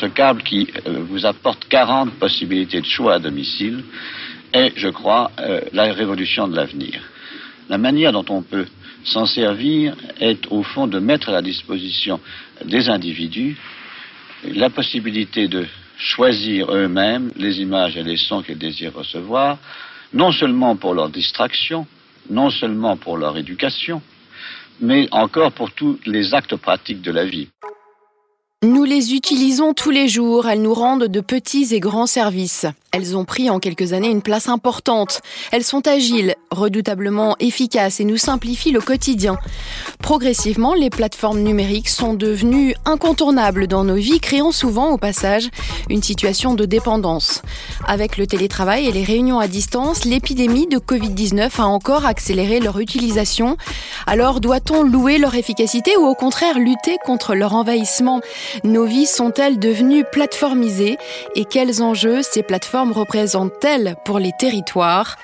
Ce câble qui euh, vous apporte 40 possibilités de choix à domicile est, je crois, euh, la révolution de l'avenir. La manière dont on peut s'en servir est au fond de mettre à la disposition des individus la possibilité de choisir eux-mêmes les images et les sons qu'ils désirent recevoir, non seulement pour leur distraction, non seulement pour leur éducation, mais encore pour tous les actes pratiques de la vie. Nous les utilisons tous les jours, elles nous rendent de petits et grands services. Elles ont pris en quelques années une place importante. Elles sont agiles, redoutablement efficaces et nous simplifient le quotidien. Progressivement, les plateformes numériques sont devenues incontournables dans nos vies, créant souvent au passage une situation de dépendance. Avec le télétravail et les réunions à distance, l'épidémie de Covid-19 a encore accéléré leur utilisation. Alors doit-on louer leur efficacité ou au contraire lutter contre leur envahissement? Nos vies sont-elles devenues plateformisées et quels enjeux ces plateformes représente-t-elle pour les territoires?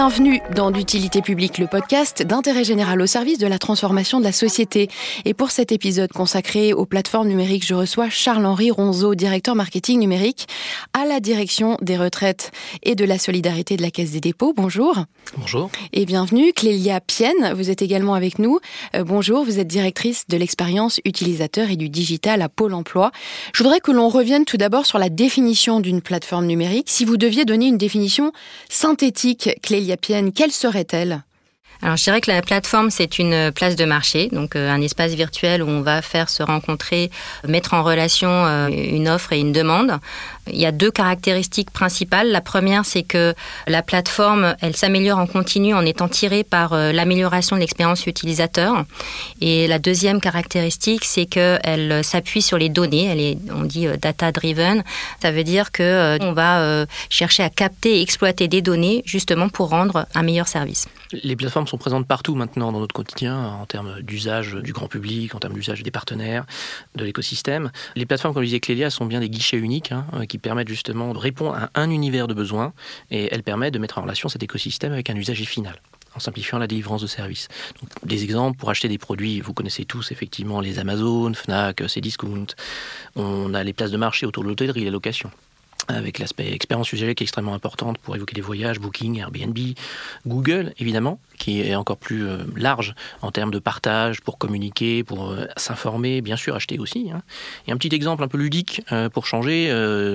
Bienvenue dans d'utilité publique, le podcast d'intérêt général au service de la transformation de la société. Et pour cet épisode consacré aux plateformes numériques, je reçois Charles-Henri Ronzeau, directeur marketing numérique à la direction des retraites et de la solidarité de la Caisse des dépôts. Bonjour. Bonjour. Et bienvenue. Clélia Pienne, vous êtes également avec nous. Euh, bonjour, vous êtes directrice de l'expérience utilisateur et du digital à Pôle emploi. Je voudrais que l'on revienne tout d'abord sur la définition d'une plateforme numérique. Si vous deviez donner une définition synthétique, Clélia, Pienne, quelle serait-elle? Alors je dirais que la plateforme c'est une place de marché, donc euh, un espace virtuel où on va faire se rencontrer, mettre en relation euh, une offre et une demande. Il y a deux caractéristiques principales. La première c'est que la plateforme elle s'améliore en continu en étant tirée par euh, l'amélioration de l'expérience utilisateur. Et la deuxième caractéristique c'est qu'elle s'appuie sur les données. Elle est on dit data driven. Ça veut dire que on va chercher à capter et exploiter des données justement pour rendre un meilleur service. Sont présentes partout maintenant dans notre quotidien en termes d'usage du grand public, en termes d'usage des partenaires, de l'écosystème. Les plateformes, comme le disait Clélia, sont bien des guichets uniques hein, qui permettent justement de répondre à un univers de besoins et elles permettent de mettre en relation cet écosystème avec un usager final en simplifiant la délivrance de services. des exemples pour acheter des produits, vous connaissez tous effectivement les Amazon, Fnac, Cdiscount. On a les places de marché autour de l'hôtellerie, les locations avec l'aspect expérience usager qui est extrêmement importante pour évoquer des voyages, Booking, Airbnb, Google évidemment, qui est encore plus euh, large en termes de partage, pour communiquer, pour euh, s'informer, bien sûr acheter aussi. Hein. Et un petit exemple un peu ludique euh, pour changer,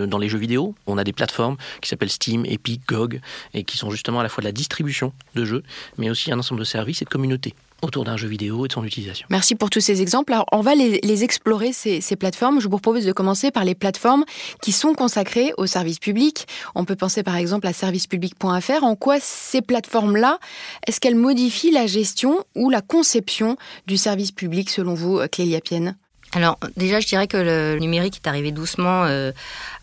dans les jeux vidéo, on a des plateformes qui s'appellent Steam, Epic, GOG, et qui sont justement à la fois de la distribution de jeux, mais aussi un ensemble de services et de communautés autour d'un jeu vidéo et de son utilisation. Merci pour tous ces exemples. Alors, on va les, explorer, ces, plateformes. Je vous propose de commencer par les plateformes qui sont consacrées au service public. On peut penser par exemple à servicepublic.fr. En quoi ces plateformes-là, est-ce qu'elles modifient la gestion ou la conception du service public selon vous, Clélia Pienne? Alors déjà, je dirais que le numérique est arrivé doucement euh,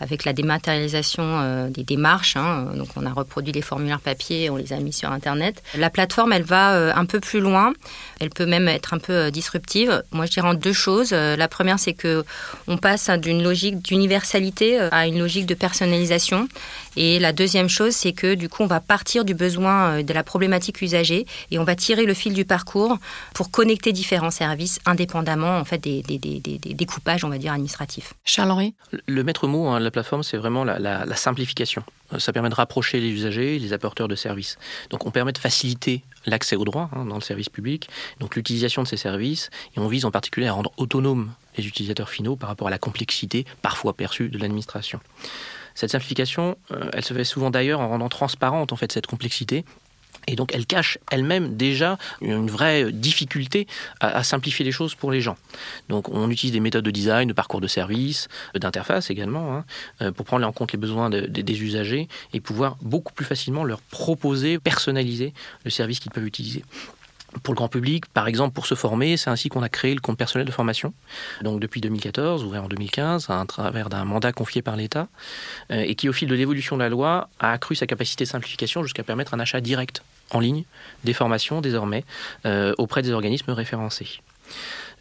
avec la dématérialisation euh, des démarches. Hein. Donc on a reproduit les formulaires papier, on les a mis sur Internet. La plateforme, elle va euh, un peu plus loin. Elle peut même être un peu disruptive. Moi, je dirais en deux choses. La première, c'est que on passe d'une logique d'universalité à une logique de personnalisation. Et la deuxième chose, c'est que du coup, on va partir du besoin de la problématique usagée et on va tirer le fil du parcours pour connecter différents services indépendamment en fait des, des, des des, découpages, on va dire, administratifs. Charles-Henri Le maître mot hein, de la plateforme, c'est vraiment la, simplification. Euh, ça permet de rapprocher les usagers, les apporteurs de services. Donc on permet de faciliter l'accès aux droits hein, dans le service public, donc l'utilisation de ces services, et on vise en particulier à rendre autonomes les utilisateurs finaux par rapport à la complexité parfois perçue de l'administration. Cette simplification, euh, elle se fait souvent d'ailleurs en rendant transparente en fait cette complexité et donc elle cache elle-même déjà une vraie difficulté à, simplifier les choses pour les gens. Donc on utilise des méthodes de design, de parcours de service, d'interface également, hein, euh, pour prendre en compte les besoins des usagers et pouvoir beaucoup plus facilement leur proposer, personnaliser le service qu'ils peuvent utiliser pour le grand public, par exemple, pour se former, c'est ainsi qu'on a créé le compte personnel de formation. Donc depuis 2014, ouvert en 2015, à travers d'un mandat confié par l'État, euh, et qui, au fil de l'évolution de la loi, a accru sa capacité de simplification jusqu'à permettre un achat direct en ligne des formations désormais euh, auprès des organismes référencés.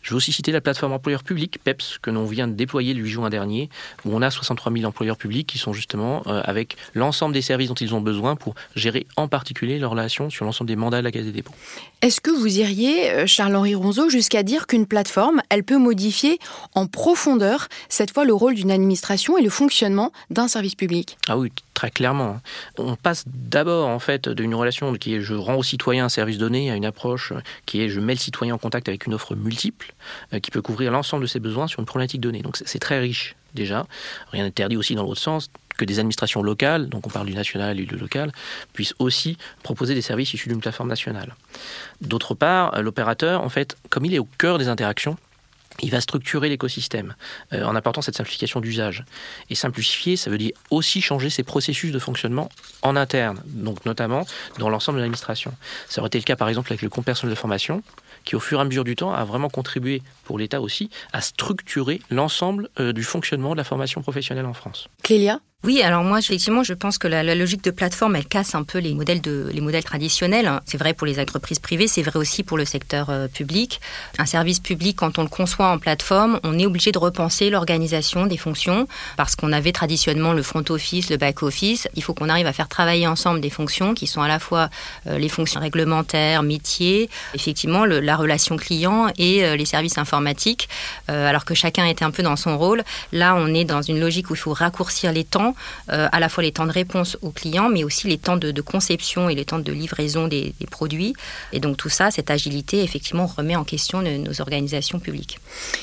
Je veux aussi citer la plateforme employeur public, PEPS, que l'on vient de déployer le 8 juin dernier, où on a 63 000 employeurs publics qui sont justement euh, avec l'ensemble des services dont ils ont besoin pour gérer en particulier leurs relations sur l'ensemble des mandats de la Caisse des dépôts. Est-ce que vous iriez, euh, Charles-Henri Ronzeau, jusqu'à dire qu'une plateforme, elle peut modifier en profondeur, cette fois, le rôle d'une administration et le fonctionnement d'un service public? Ah oui, très clairement. On passe d'abord en fait d'une relation qui est je rends au citoyen un service donné à une approche qui est je mets le citoyen en contact avec une offre multiple euh, qui peut couvrir l'ensemble de ses besoins sur une problématique donnée. Donc c'est très riche déjà. Rien n'interdit aussi dans l'autre sens que des administrations locales, donc on parle du national et du local, puissent aussi proposer des services issus d'une plateforme nationale. D'autre part, euh, l'opérateur, en fait, comme il est au cœur des interactions, il va structurer l'écosystème euh, en apportant cette simplification d'usage. Et simplifier, ça veut dire aussi changer ses processus de fonctionnement en interne, donc notamment dans l'ensemble de l'administration. Ça aurait été le cas par exemple avec le compte personnel de formation, qui au fur et à mesure du temps a vraiment contribué pour l'État aussi à structurer l'ensemble euh, du fonctionnement de la formation professionnelle en France. Clélia? Oui, alors moi, effectivement, je pense que la, logique de plateforme, elle casse un peu les modèles, traditionnels. C'est vrai pour les entreprises privées, c'est vrai aussi pour le secteur euh, public. Un service public, quand on le conçoit en plateforme, on est obligé de repenser l'organisation des fonctions parce qu'on avait traditionnellement le front office, le back office. Il faut qu'on arrive à faire travailler ensemble des fonctions qui sont à la fois euh, les fonctions réglementaires, métiers, effectivement la relation client et euh, les services informatiques, alors que chacun était un peu dans son rôle. Là, on est dans une logique où il faut raccourcir les temps euh, à la fois les temps de réponse aux clients, mais aussi les temps de, conception et les temps de livraison des, produits. Et donc tout ça, cette agilité, effectivement, remet en question nos organisations publiques.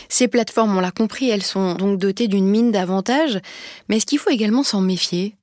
Ces plateformes, on l'a compris, elles sont donc dotées d'une mine d'avantages, mais est-ce qu'il faut également s'en méfier?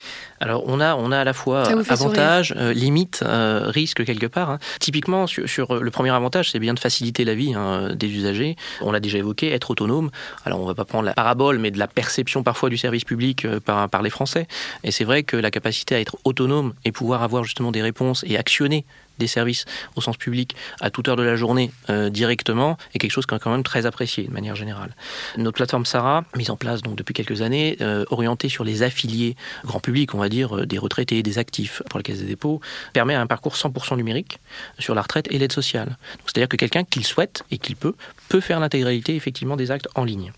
Alors on a, on a à la fois avantages, euh, limites, euh, risques quelque part. Hein. Typiquement, sur, le premier avantage, c'est bien de faciliter la vie hein, des usagers. On l'a déjà évoqué, être autonome. Alors on ne va pas prendre la parabole, mais de la perception parfois du service public par, par les Français. Et c'est vrai que la capacité à être autonome et pouvoir avoir justement des réponses et actionner des services au sens public à toute heure de la journée euh, directement est quelque chose qui est quand même très apprécié de manière générale. Notre plateforme Sarah, mise en place donc depuis quelques années, euh, orientée sur les affiliés grand public, on va dire euh, des retraités, des actifs pour la Caisse des dépôts, permet un parcours 100% numérique sur la retraite et l'aide sociale. C'est-à-dire que quelqu'un qui le souhaite et qui peut peut faire l'intégralité effectivement des actes en ligne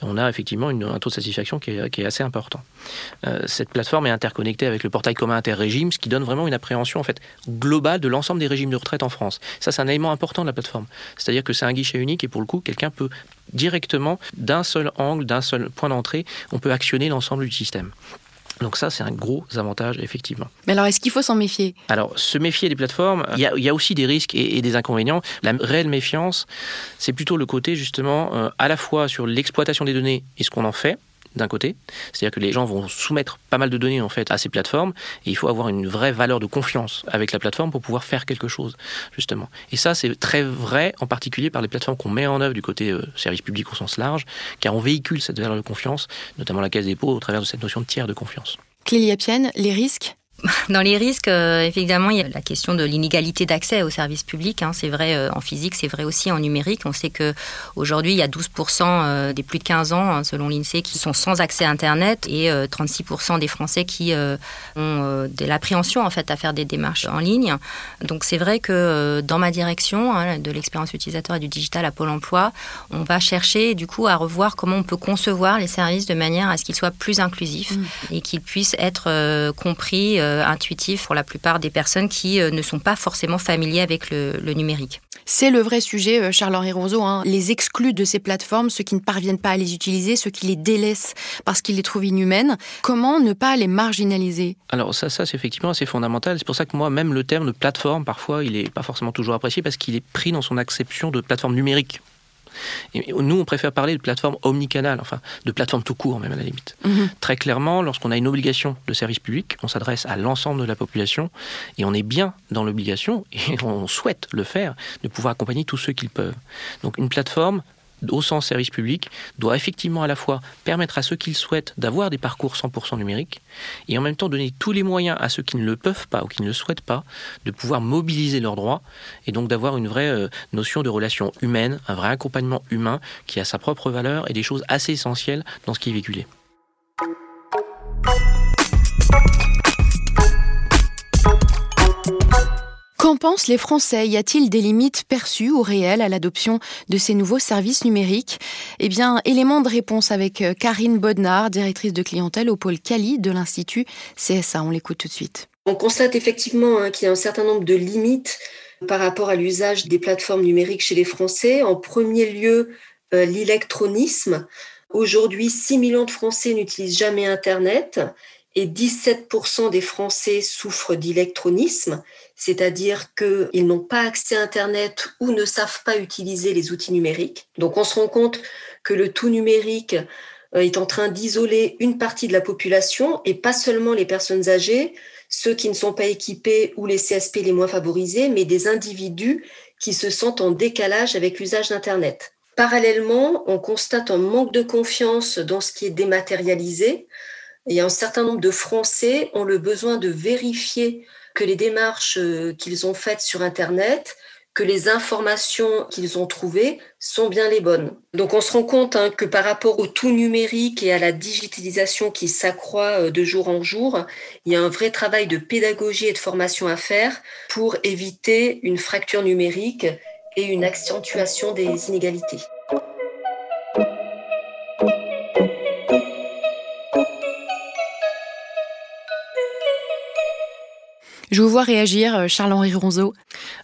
on a effectivement un taux de satisfaction qui est, assez important. Euh, cette plateforme est interconnectée avec le portail commun interrégime, ce qui donne vraiment une appréhension en fait globale de l'ensemble des régimes de retraite en France. Ça, c'est un élément important de la plateforme. C'est-à-dire que c'est un guichet unique et pour le coup, quelqu'un peut directement, d'un seul angle, d'un seul point d'entrée, on peut actionner l'ensemble du système. Donc ça, c'est un gros avantage, effectivement. Mais alors, est-ce qu'il faut s'en méfier? Alors, se méfier des plateformes, il y, a, aussi des risques et, des inconvénients. La réelle méfiance, c'est plutôt le côté, justement, euh, à la fois sur l'exploitation des données et ce qu'on en fait, d'un côté, c'est-à-dire que les gens vont soumettre pas mal de données en fait à ces plateformes et il faut avoir une vraie valeur de confiance avec la plateforme pour pouvoir faire quelque chose justement. Et ça c'est très vrai en particulier par les plateformes qu'on met en œuvre du côté euh, service public au sens large, car on véhicule cette valeur de confiance, notamment la Caisse des dépôts au travers de cette notion de tiers de confiance. Clélia Pienne, les risques Dans les risques, euh, évidemment, il y a la question de l'inégalité d'accès aux services publics. Hein. C'est vrai euh, en physique, c'est vrai aussi en numérique. On sait que aujourd'hui, il y a 12% euh, des plus de 15 ans, hein, selon l'INSEE, qui sont sans accès à Internet et 36% des Français qui ont de l'appréhension en fait à faire des démarches en ligne. Donc c'est vrai que dans ma direction hein, de l'expérience utilisateur et du digital à Pôle Emploi, on va chercher du coup à revoir comment on peut concevoir les services de manière à ce qu'ils soient plus inclusifs mmh. et qu'ils puissent être compris intuitif pour la plupart des personnes qui euh, ne sont pas forcément familiers avec le, numérique. C'est le vrai sujet, euh, Charles-Henri Roseau, hein. les exclus de ces plateformes, ceux qui ne parviennent pas à les utiliser, ceux qui les délaissent parce qu'ils les trouvent inhumaines. Comment ne pas les marginaliser? Alors ça, ça c'est effectivement assez fondamental. C'est pour ça que moi, même le terme de plateforme, parfois, il n'est pas forcément toujours apprécié parce qu'il est pris dans son acception de plateforme numérique. Et nous, on préfère parler de plateforme omnicanale, enfin de plateforme tout court même à la limite. Mhm. Très clairement, lorsqu'on a une obligation de service public, on s'adresse à l'ensemble de la population et on est bien dans l'obligation et on souhaite le faire de pouvoir accompagner tous ceux qu'ils peuvent. Donc une plateforme au sens service public, doit effectivement à la fois permettre à ceux qui le souhaitent d'avoir des parcours 100% numériques et en même temps donner tous les moyens à ceux qui ne le peuvent pas ou qui ne le souhaitent pas de pouvoir mobiliser leurs droits et donc d'avoir une vraie euh, notion de relation humaine, un vrai accompagnement humain qui a sa propre valeur et des choses assez essentielles dans ce qui est véhiculé. Qu'en pensent les Français? Y a-t-il des limites perçues ou réelles à l'adoption de ces nouveaux services numériques? Eh bien, élément de réponse avec euh, Karine Bodnar, directrice de clientèle au pôle Cali de l'Institut CSA. On l'écoute tout de suite. On constate effectivement hein, qu'il y a un certain nombre de limites par rapport à l'usage des plateformes numériques chez les Français. En premier lieu, euh, l'électronisme. Aujourd'hui, 6 millions de Français n'utilisent jamais Internet et 17% des Français souffrent d'électronisme, c'est-à-dire qu'ils n'ont pas accès à Internet ou ne savent pas utiliser les outils numériques. Donc on se rend compte que le tout numérique euh, est en train d'isoler une partie de la population et pas seulement les personnes âgées, ceux qui ne sont pas équipés ou les CSP les moins favorisés, mais des individus qui se sentent en décalage avec l'usage d'Internet. Parallèlement, on constate un manque de confiance dans ce qui est dématérialisé. Et un certain nombre de Français ont le besoin de vérifier que les démarches euh, qu'ils ont faites sur Internet que les informations qu'ils ont trouvées sont bien les bonnes. Donc on se rend compte hein, que par rapport au tout numérique et à la digitalisation qui s'accroît euh, de jour en jour, il y a un vrai travail de pédagogie et de formation à faire pour éviter une fracture numérique et une accentuation des inégalités. Je vous vois réagir, euh, Charles-Henri Ronzeau.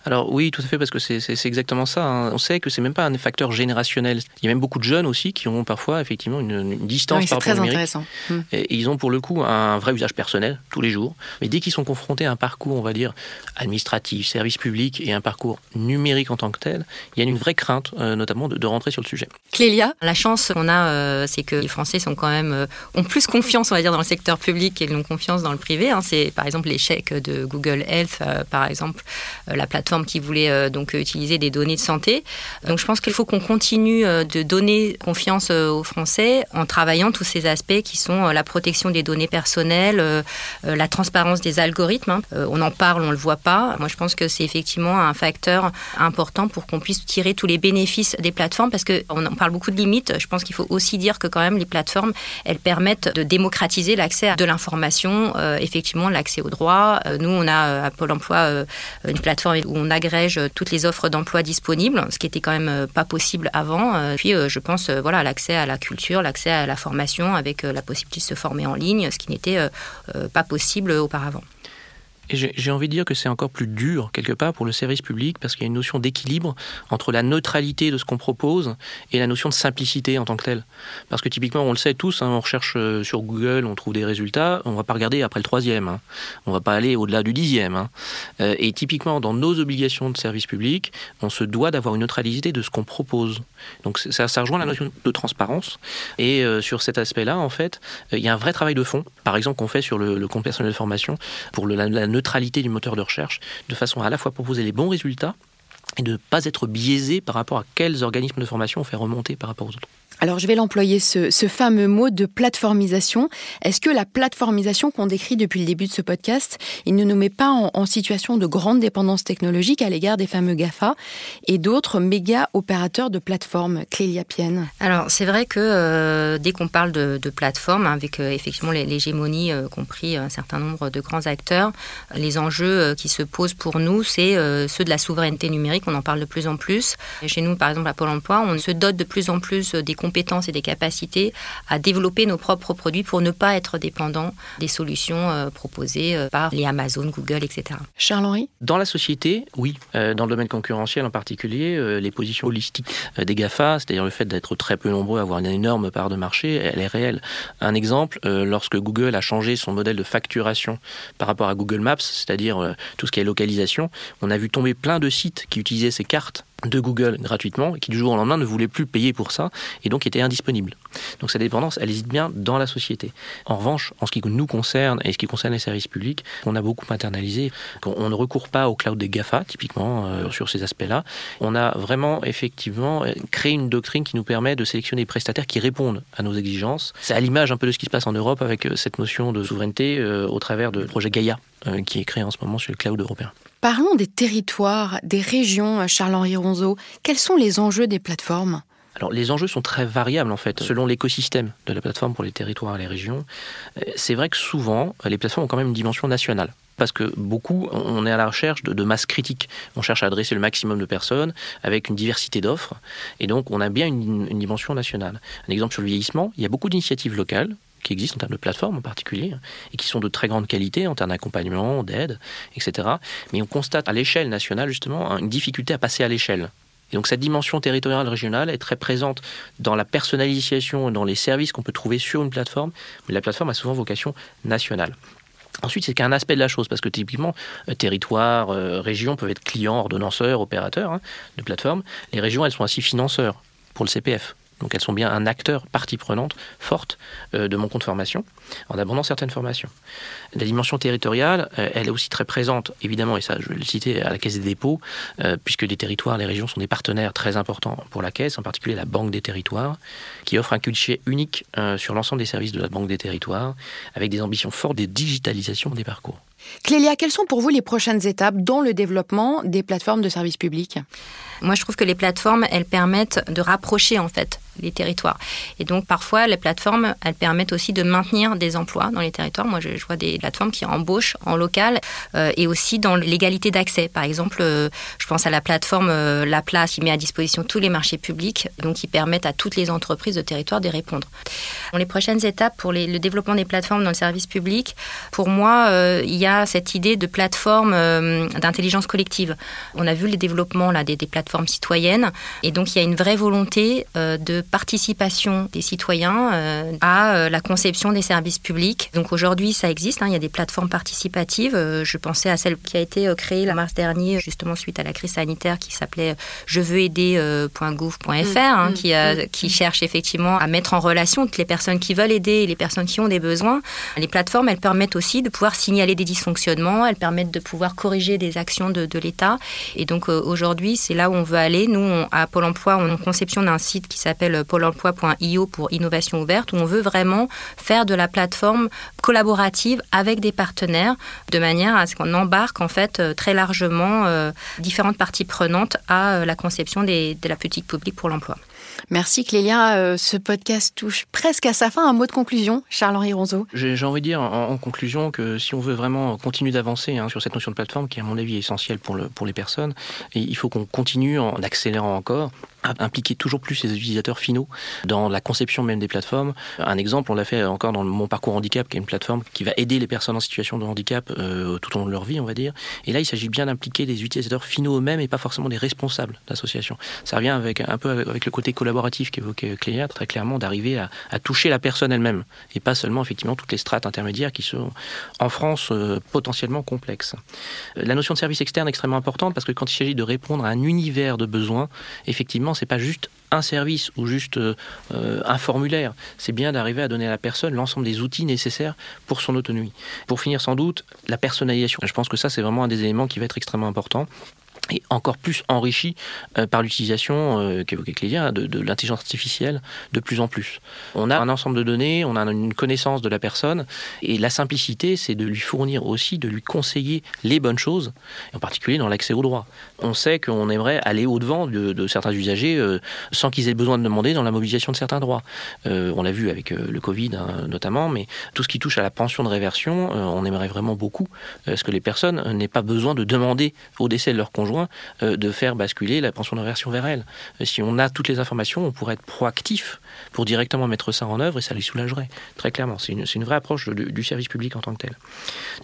Alors oui, tout à fait, parce que c'est exactement ça. Hein. On sait que c'est même pas un facteur générationnel. Il y a même beaucoup de jeunes aussi qui ont parfois effectivement une, distance par rapport très au Intéressant. Hmm. Et ils ont pour le coup un vrai usage personnel tous les jours. Mais dès qu'ils sont confrontés à un parcours, on va dire administratif, service public et un parcours numérique en tant que tel, il y a une vraie crainte, euh, notamment de, rentrer sur le sujet. Clélia, la chance qu'on a, euh, c'est que les Français sont quand même ont plus confiance, on va dire, dans le secteur public et n'ont confiance dans le privé. Hein. C'est par exemple l'échec de Google Google Health, euh, par exemple, euh, la plateforme qui voulait euh, donc utiliser des données de santé. Donc je pense qu'il faut qu'on continue de donner confiance aux Français en travaillant tous ces aspects qui sont la protection des données personnelles, la transparence des algorithmes. Hein. On en parle, on le voit pas. Moi, je pense que c'est effectivement un facteur important pour qu'on puisse tirer tous les bénéfices des plateformes parce qu'on en parle beaucoup de limites. Je pense qu'il faut aussi dire que quand même les plateformes, elles permettent de démocratiser l'accès à de l'information, effectivement l'accès aux droits. nous, on a euh, à Pôle emploi euh, une plateforme où on agrège toutes les offres d'emploi disponibles, ce qui était quand même euh, pas possible avant. Puis je pense voilà l'accès à la culture, l'accès à la formation avec la possibilité de se former en ligne, ce qui n'était pas possible auparavant. Et j'ai envie de dire que c'est encore plus dur, quelque part, pour le service public, parce qu'il y a une notion d'équilibre entre la neutralité de ce qu'on propose et la notion de simplicité en tant que telle. Parce que typiquement, on le sait tous, hein, on recherche euh, sur Google, on trouve des résultats, on ne va pas regarder après le troisième, hein. on ne va pas aller au-delà du dixième. Hein. Euh, et typiquement, dans nos obligations de service public, on se doit d'avoir une neutralité de ce qu'on propose. Donc ça, ça, rejoint la notion de transparence. Et euh, sur cet aspect-là, en fait, il y a un vrai travail de fond, par exemple, qu'on fait sur le, compte personnel de formation, pour le, la, la neutralité du moteur de recherche, de façon à à la fois proposer les bons résultats et de ne pas être biaisé par rapport à quels organismes de formation on fait remonter par rapport aux autres. Alors je vais l'employer, ce, fameux mot de plateformisation. Est-ce que la plateformisation qu'on décrit depuis le début de ce podcast, il ne nous met pas en, situation de grande dépendance technologique à l'égard des fameux GAFA et d'autres méga opérateurs de plateformes Clélia Pienne? Alors c'est vrai que euh, dès qu'on parle de, de plateforme, avec euh, effectivement l'hégémonie euh, compris un certain nombre de grands acteurs, les enjeux qui se posent pour nous, c'est ceux de la souveraineté numérique, on en parle de plus en plus. chez nous, par exemple, à Pôle Emploi, on se dote de plus en plus des compétences et des capacités à développer nos propres produits pour ne pas être dépendant des solutions euh, proposées euh, par les Amazon, Google, etc. Charles-Henri? Dans la société, oui. Euh, dans le domaine concurrentiel en particulier, les positions holistiques des GAFA, c'est-à-dire le fait d'être très peu nombreux à avoir une énorme part de marché, elle est réelle. Un exemple, lorsque Google a changé son modèle de facturation par rapport à Google Maps, c'est-à-dire tout ce qui est localisation, on a vu tomber plein de sites qui utilisaient ces cartes de Google gratuitement qui du jour au lendemain ne voulait plus payer pour ça et donc était indisponible. Donc cette dépendance, elle hésite bien dans la société. En revanche, en ce qui nous concerne et ce qui concerne les services publics, on a beaucoup internalisé. On ne recourt pas au cloud des GAFA, typiquement, euh, sur ces aspects-là. On a vraiment, effectivement, créé une doctrine qui nous permet de sélectionner des prestataires qui répondent à nos exigences. C'est à l'image un peu de ce qui se passe en Europe avec euh, cette notion de souveraineté euh, au travers du projet Gaia, qui est créé en ce moment sur le cloud européen. Parlons des territoires, des régions, Charles-Henri Ronzeau. Quels sont les enjeux des plateformes? Alors les enjeux sont très variables en fait, selon l'écosystème de la plateforme pour les territoires et les régions. Euh, c'est vrai que souvent, les plateformes ont quand même une dimension nationale parce que beaucoup, on est à la recherche de, masse critique. On cherche à adresser le maximum de personnes avec une diversité d'offres. Et donc, on a bien une, dimension nationale. Un exemple sur le vieillissement, il y a beaucoup d'initiatives locales qui existent en termes de plateformes en particulier, et qui sont de très grande qualité en termes d'accompagnement, d'aide, etc. Mais on constate à l'échelle nationale, justement, une difficulté à passer à l'échelle. Et donc cette dimension territoriale régionale est très présente dans la personnalisation, dans les services qu'on peut trouver sur une plateforme, mais la plateforme a souvent vocation nationale. Ensuite, c'est qu'un aspect de la chose, parce que typiquement, euh, territoire, euh, région peuvent être clients, ordonnanceurs, opérateurs hein, de plateformes. Les régions, elles sont ainsi financeurs pour le CPF. Donc elles sont bien un acteur, partie prenante forte euh, de mon compte formation, en abondant certaines formations. La dimension territoriale, euh, elle est aussi très présente, évidemment, et ça je vais le citer à la Caisse des dépôts, euh, puisque les territoires, les régions sont des partenaires très importants pour la Caisse, en particulier la Banque des territoires, qui offre un guichet unique sur l'ensemble des services de la Banque des territoires, avec des ambitions fortes de digitalisation des parcours. Clélia, quelles sont pour vous les prochaines étapes dans le développement des plateformes de services publics? Moi, je trouve que les plateformes, elles permettent de rapprocher en fait les territoires. Et donc parfois, les plateformes, elles permettent aussi de maintenir des emplois dans les territoires. Moi, je, vois des plateformes qui embauchent en local euh, et aussi dans l'égalité d'accès. Par exemple, euh, je pense à la plateforme euh, La Place qui met à disposition tous les marchés publics, donc qui permettent à toutes les entreprises de territoire d'y répondre. Dans les prochaines étapes pour le développement des plateformes dans le service public, pour moi, il y a cette idée de plateforme d'intelligence collective. On a vu les développements là, des, plateformes citoyennes et donc il y a une vraie volonté de participation des citoyens euh, à euh, la conception des services publics. Donc aujourd'hui, ça existe. Hein, il y a des plateformes participatives. Euh, je pensais à celle qui a été créée en mars dernier, justement suite à la crise sanitaire, qui s'appelait je veux aider.gouv.fr, hein, mm, qui, mm, qui mm. cherche effectivement à mettre en relation toutes les personnes qui veulent aider et les personnes qui ont des besoins. Les plateformes, elles permettent aussi de pouvoir signaler des dysfonctionnements, elles permettent de pouvoir corriger des actions de, de l'État. Et donc aujourd'hui, c'est là où on veut aller. Nous, à Pôle Emploi, on a conception d'un site qui s'appelle pôle emploi.io pour innovation ouverte, où on veut vraiment faire de la plateforme collaborative avec des partenaires, de manière à ce qu'on embarque en fait euh, très largement euh, différentes parties prenantes à euh, la conception de la politique publique pour l'emploi. Merci Clélia. ce podcast touche presque à sa fin. Un mot de conclusion, Charles-Henri Ronzeau. J'ai envie de dire en, conclusion que si on veut vraiment continuer d'avancer hein, sur cette notion de plateforme, qui à mon avis est essentielle pour, le, pour les personnes, et il faut qu'on continue en accélérant encore impliquer toujours plus les utilisateurs finaux dans la conception même des plateformes. Un exemple, on l'a fait encore dans mon parcours handicap, qui est une plateforme qui va aider les personnes en situation de handicap euh, tout au long de leur vie, on va dire. Et là, il s'agit bien d'impliquer des utilisateurs finaux eux-mêmes et pas forcément des responsables d'associations. Ça revient avec un peu avec le côté collaboratif qu'évoquait Cléa, très clairement, d'arriver à, toucher la personne elle-même et pas seulement effectivement toutes les strates intermédiaires qui sont en France euh, potentiellement complexes. La notion de service externe est extrêmement importante parce que quand il s'agit de répondre à un univers de besoins, effectivement, c'est pas juste un service ou juste euh, un formulaire. C'est bien d'arriver à donner à la personne l'ensemble des outils nécessaires pour son autonomie. Pour finir, sans doute, la personnalisation. Je pense que ça, c'est vraiment un des éléments qui va être extrêmement important et encore plus enrichi euh, par l'utilisation euh, qu'évoquait Clélia de, l'intelligence artificielle de plus en plus. On a un ensemble de données, on a une connaissance de la personne et la simplicité c'est de lui fournir aussi, de lui conseiller les bonnes choses, en particulier dans l'accès aux droits. On sait qu'on aimerait aller au-devant de, certains usagers euh, sans qu'ils aient besoin de demander dans la mobilisation de certains droits. on l'a vu avec le Covid hein, notamment, mais tout ce qui touche à la pension de réversion, on aimerait vraiment beaucoup ce que les personnes n'aient pas besoin de demander au décès de leur conjoint euh, de faire basculer la pension d'inversion vers elle. Euh, si on a toutes les informations, on pourrait être proactif pour directement mettre ça en œuvre et ça les soulagerait, très clairement. C'est une, vraie approche du, service public en tant que tel.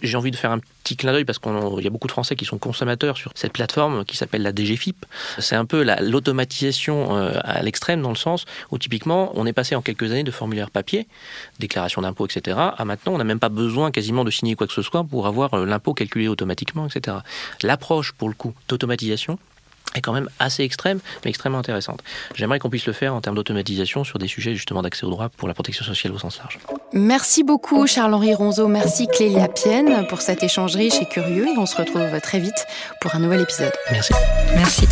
J'ai envie de faire un petit clin d'œil parce qu'il y a beaucoup de Français qui sont consommateurs sur cette plateforme qui s'appelle la DGFIP. C'est un peu l'automatisation euh, à l'extrême dans le sens où typiquement on est passé en quelques années de formulaire papier, déclaration d'impôt, etc. à maintenant on n'a même pas besoin quasiment de signer quoi que ce soit pour avoir l'impôt calculé automatiquement, etc. L'approche pour le coup d'automatisation est quand même assez extrême, mais extrêmement intéressante. J'aimerais qu'on puisse le faire en termes d'automatisation sur des sujets justement d'accès au droit pour la protection sociale au sens large. Merci beaucoup Charles-Henri Ronzo, merci Clélia Pienne pour cette échange riche et curieux. On se retrouve très vite pour un nouvel épisode. Merci. Merci.